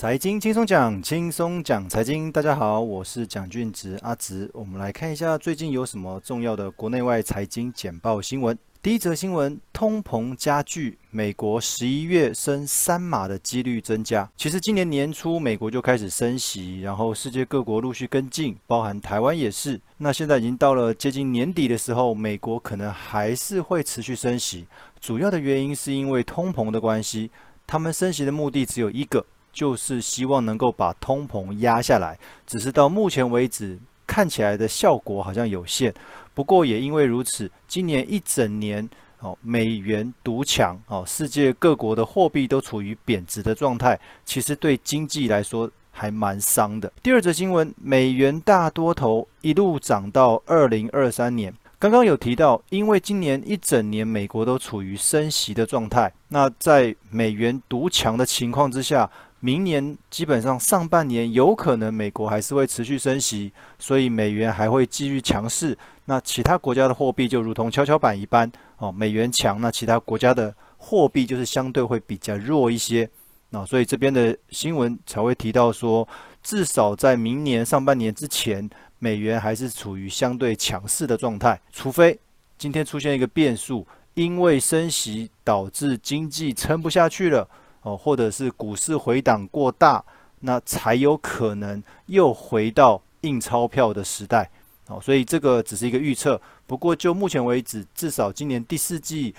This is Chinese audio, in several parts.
财经轻松讲，轻松讲财经。大家好，我是蒋俊植阿植。我们来看一下最近有什么重要的国内外财经简报新闻。第一则新闻：通膨加剧，美国十一月升三码的几率增加。其实今年年初美国就开始升息，然后世界各国陆续跟进，包含台湾也是。那现在已经到了接近年底的时候，美国可能还是会持续升息。主要的原因是因为通膨的关系，他们升息的目的只有一个。就是希望能够把通膨压下来，只是到目前为止看起来的效果好像有限。不过也因为如此，今年一整年哦，美元独强哦，世界各国的货币都处于贬值的状态，其实对经济来说还蛮伤的。第二则新闻，美元大多头一路涨到二零二三年。刚刚有提到，因为今年一整年美国都处于升息的状态，那在美元独强的情况之下，明年基本上上半年有可能美国还是会持续升息，所以美元还会继续强势。那其他国家的货币就如同跷跷板一般，哦，美元强，那其他国家的货币就是相对会比较弱一些。那所以这边的新闻才会提到说，至少在明年上半年之前。美元还是处于相对强势的状态，除非今天出现一个变数，因为升息导致经济撑不下去了，哦，或者是股市回档过大，那才有可能又回到印钞票的时代，哦，所以这个只是一个预测。不过就目前为止，至少今年第四季，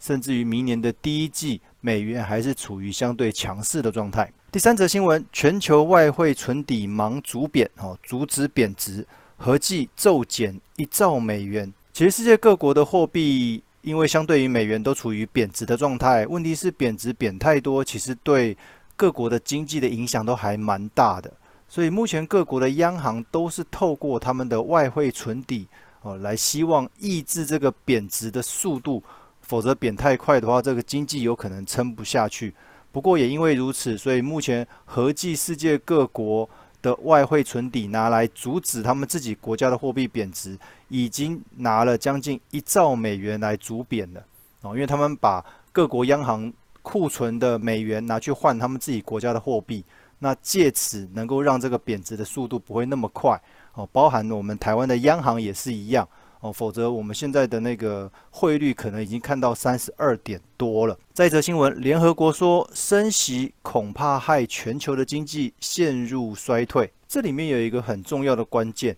甚至于明年的第一季，美元还是处于相对强势的状态。第三则新闻：全球外汇存底忙阻贬，哦，阻止贬值，合计骤减一兆美元。其实世界各国的货币，因为相对于美元都处于贬值的状态。问题是贬值贬太多，其实对各国的经济的影响都还蛮大的。所以目前各国的央行都是透过他们的外汇存底，哦，来希望抑制这个贬值的速度。否则贬太快的话，这个经济有可能撑不下去。不过也因为如此，所以目前合计世界各国的外汇存底拿来阻止他们自己国家的货币贬值，已经拿了将近一兆美元来阻贬了哦，因为他们把各国央行库存的美元拿去换他们自己国家的货币，那借此能够让这个贬值的速度不会那么快哦，包含我们台湾的央行也是一样。哦，否则我们现在的那个汇率可能已经看到三十二点多了。再一则新闻，联合国说升息恐怕害全球的经济陷入衰退。这里面有一个很重要的关键，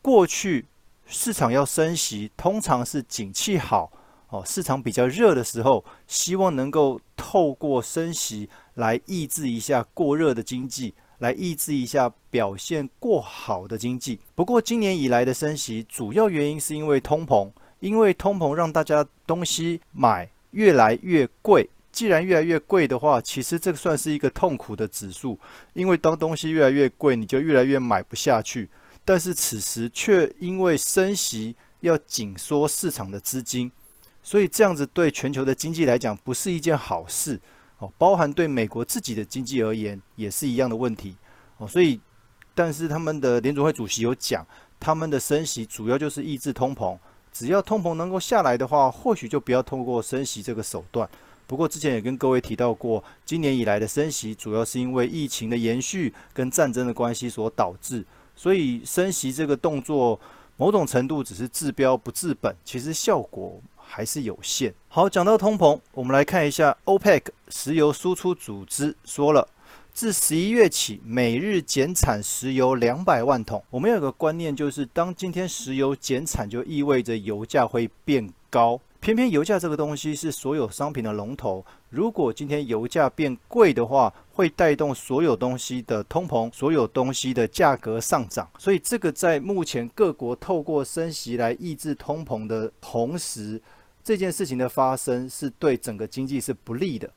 过去市场要升息，通常是景气好，哦，市场比较热的时候，希望能够透过升息来抑制一下过热的经济。来抑制一下表现过好的经济。不过今年以来的升息，主要原因是因为通膨，因为通膨让大家东西买越来越贵。既然越来越贵的话，其实这算是一个痛苦的指数，因为当东西越来越贵，你就越来越买不下去。但是此时却因为升息要紧缩市场的资金，所以这样子对全球的经济来讲不是一件好事。包含对美国自己的经济而言也是一样的问题哦，所以，但是他们的联准会主席有讲，他们的升息主要就是抑制通膨，只要通膨能够下来的话，或许就不要通过升息这个手段。不过之前也跟各位提到过，今年以来的升息主要是因为疫情的延续跟战争的关系所导致，所以升息这个动作某种程度只是治标不治本，其实效果。还是有限。好，讲到通膨，我们来看一下 OPEC 石油输出组织说了，自十一月起每日减产石油两百万桶。我们有个观念，就是当今天石油减产，就意味着油价会变高。偏偏油价这个东西是所有商品的龙头，如果今天油价变贵的话，会带动所有东西的通膨，所有东西的价格上涨。所以这个在目前各国透过升息来抑制通膨的同时，这件事情的发生是对整个经济是不利的，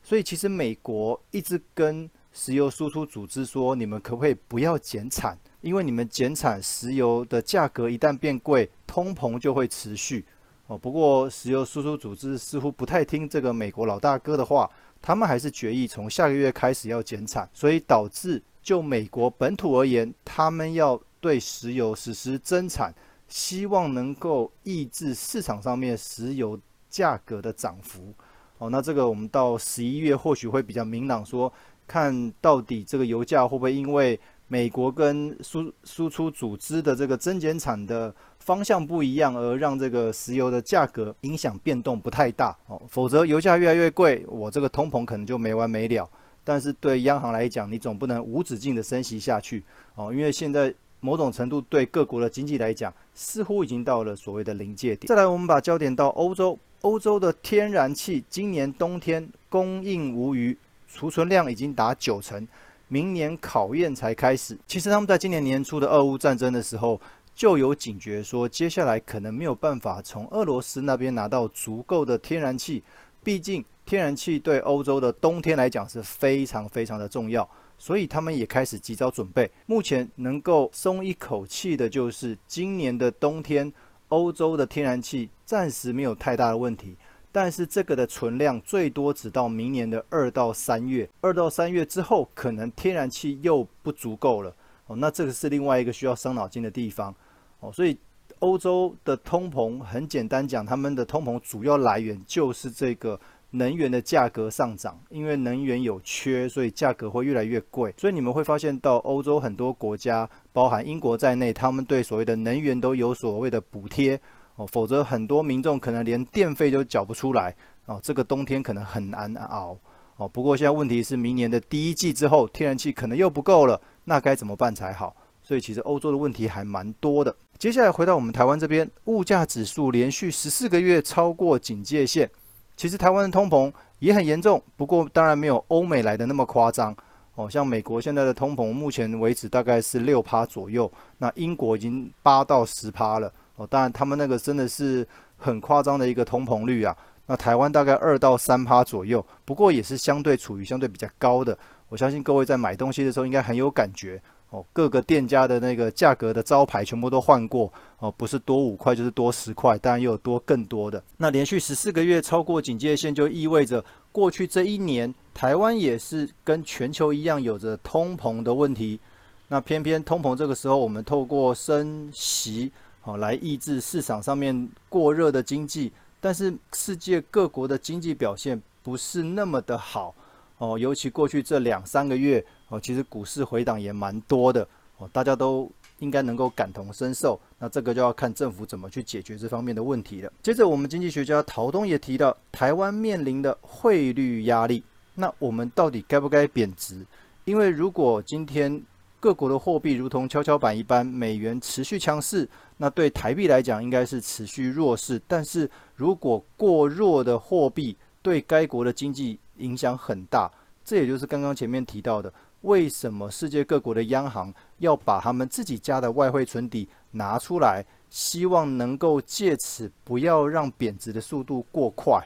所以其实美国一直跟石油输出组织说，你们可不可以不要减产？因为你们减产，石油的价格一旦变贵，通膨就会持续。哦，不过石油输出组织似乎不太听这个美国老大哥的话，他们还是决议从下个月开始要减产，所以导致就美国本土而言，他们要对石油实施增产。希望能够抑制市场上面石油价格的涨幅。哦，那这个我们到十一月或许会比较明朗，说看到底这个油价会不会因为美国跟输输出组织的这个增减产的方向不一样，而让这个石油的价格影响变动不太大哦。否则油价越来越贵，我这个通膨可能就没完没了。但是对央行来讲，你总不能无止境的升息下去哦，因为现在某种程度对各国的经济来讲，似乎已经到了所谓的临界点。再来，我们把焦点到欧洲，欧洲的天然气今年冬天供应无虞。储存量已经达九成，明年考验才开始。其实他们在今年年初的俄乌战争的时候就有警觉，说接下来可能没有办法从俄罗斯那边拿到足够的天然气。毕竟天然气对欧洲的冬天来讲是非常非常的重要，所以他们也开始及早准备。目前能够松一口气的就是今年的冬天，欧洲的天然气暂时没有太大的问题。但是这个的存量最多只到明年的二到三月，二到三月之后，可能天然气又不足够了哦。那这个是另外一个需要伤脑筋的地方哦。所以欧洲的通膨，很简单讲，他们的通膨主要来源就是这个能源的价格上涨，因为能源有缺，所以价格会越来越贵。所以你们会发现到欧洲很多国家，包含英国在内，他们对所谓的能源都有所谓的补贴。哦，否则很多民众可能连电费都缴不出来哦，这个冬天可能很难熬哦。不过现在问题是，明年的第一季之后，天然气可能又不够了，那该怎么办才好？所以其实欧洲的问题还蛮多的。接下来回到我们台湾这边，物价指数连续十四个月超过警戒线。其实台湾的通膨也很严重，不过当然没有欧美来的那么夸张哦。像美国现在的通膨，目前为止大概是六趴左右，那英国已经八到十趴了。当然，他们那个真的是很夸张的一个通膨率啊。那台湾大概二到三趴左右，不过也是相对处于相对比较高的。我相信各位在买东西的时候应该很有感觉哦。各个店家的那个价格的招牌全部都换过哦，不是多五块就是多十块，当然又有多更多的。那连续十四个月超过警戒线，就意味着过去这一年台湾也是跟全球一样有着通膨的问题。那偏偏通膨这个时候，我们透过升息。好，来抑制市场上面过热的经济，但是世界各国的经济表现不是那么的好哦，尤其过去这两三个月哦，其实股市回档也蛮多的哦，大家都应该能够感同身受。那这个就要看政府怎么去解决这方面的问题了。接着，我们经济学家陶东也提到，台湾面临的汇率压力，那我们到底该不该贬值？因为如果今天各国的货币如同跷跷板一般，美元持续强势，那对台币来讲应该是持续弱势。但是如果过弱的货币对该国的经济影响很大，这也就是刚刚前面提到的，为什么世界各国的央行要把他们自己家的外汇存底拿出来，希望能够借此不要让贬值的速度过快，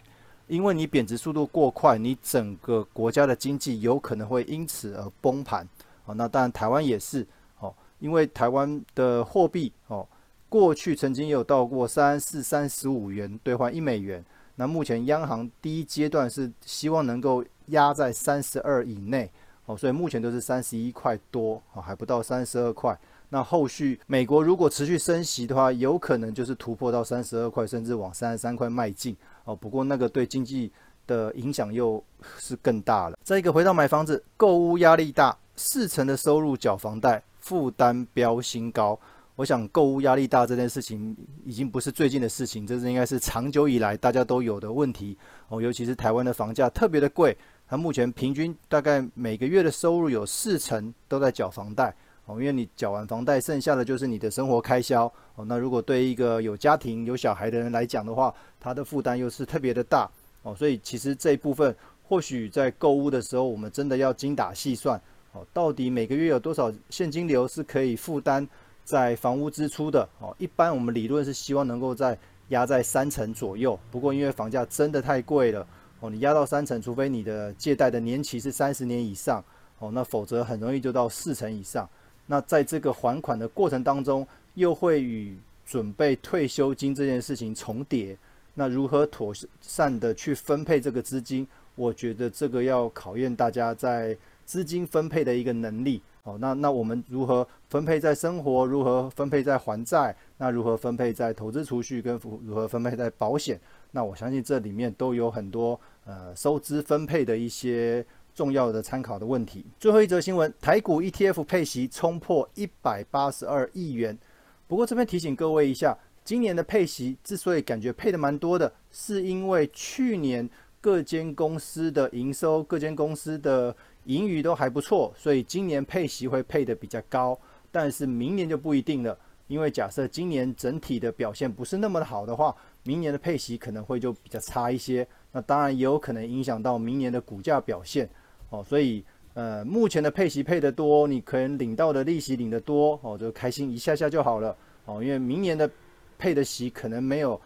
因为你贬值速度过快，你整个国家的经济有可能会因此而崩盘。哦，那当然台湾也是哦，因为台湾的货币哦，过去曾经有到过三四三十五元兑换一美元。那目前央行第一阶段是希望能够压在三十二以内哦，所以目前都是三十一块多哦，还不到三十二块。那后续美国如果持续升息的话，有可能就是突破到三十二块，甚至往三十三块迈进哦。不过那个对经济的影响又是更大了。再一个回到买房子，购屋压力大。四成的收入缴房贷，负担飙新高。我想购物压力大这件事情已经不是最近的事情，这是应该是长久以来大家都有的问题哦。尤其是台湾的房价特别的贵，它目前平均大概每个月的收入有四成都在缴房贷哦。因为你缴完房贷，剩下的就是你的生活开销哦。那如果对一个有家庭有小孩的人来讲的话，他的负担又是特别的大哦。所以其实这一部分或许在购物的时候，我们真的要精打细算哦。到底每个月有多少现金流是可以负担在房屋支出的？哦，一般我们理论是希望能够在压在三成左右。不过因为房价真的太贵了，哦，你压到三成，除非你的借贷的年期是三十年以上，哦，那否则很容易就到四成以上。那在这个还款的过程当中，又会与准备退休金这件事情重叠。那如何妥善的去分配这个资金？我觉得这个要考验大家在。资金分配的一个能力，哦，那那我们如何分配在生活？如何分配在还债？那如何分配在投资储蓄？跟如何分配在保险？那我相信这里面都有很多呃收支分配的一些重要的参考的问题。最后一则新闻，台股 ETF 配息冲破一百八十二亿元。不过这边提醒各位一下，今年的配息之所以感觉配得蛮多的，是因为去年各间公司的营收、各间公司的盈余都还不错，所以今年配息会配得比较高。但是明年就不一定了，因为假设今年整体的表现不是那么的好的话，明年的配息可能会就比较差一些。那当然也有可能影响到明年的股价表现哦。所以呃，目前的配息配得多，你可能领到的利息领得多哦，就开心一下下就好了哦。因为明年的配的息可能没有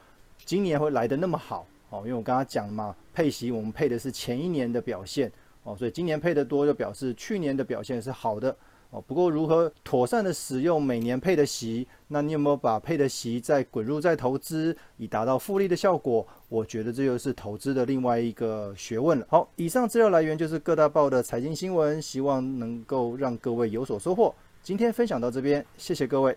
今年会来的那么好哦。因为我刚刚讲嘛，配息我们配的是前一年的表现哦，所以今年配得多就表示去年的表现是好的。哦，不过如何妥善的使用每年配的息，那你有没有把配的息再滚入再投资，以达到复利的效果？我觉得这就是投资的另外一个学问了。好，以上资料来源就是各大报的财经新闻，希望能够让各位有所收获。今天分享到这边，谢谢各位。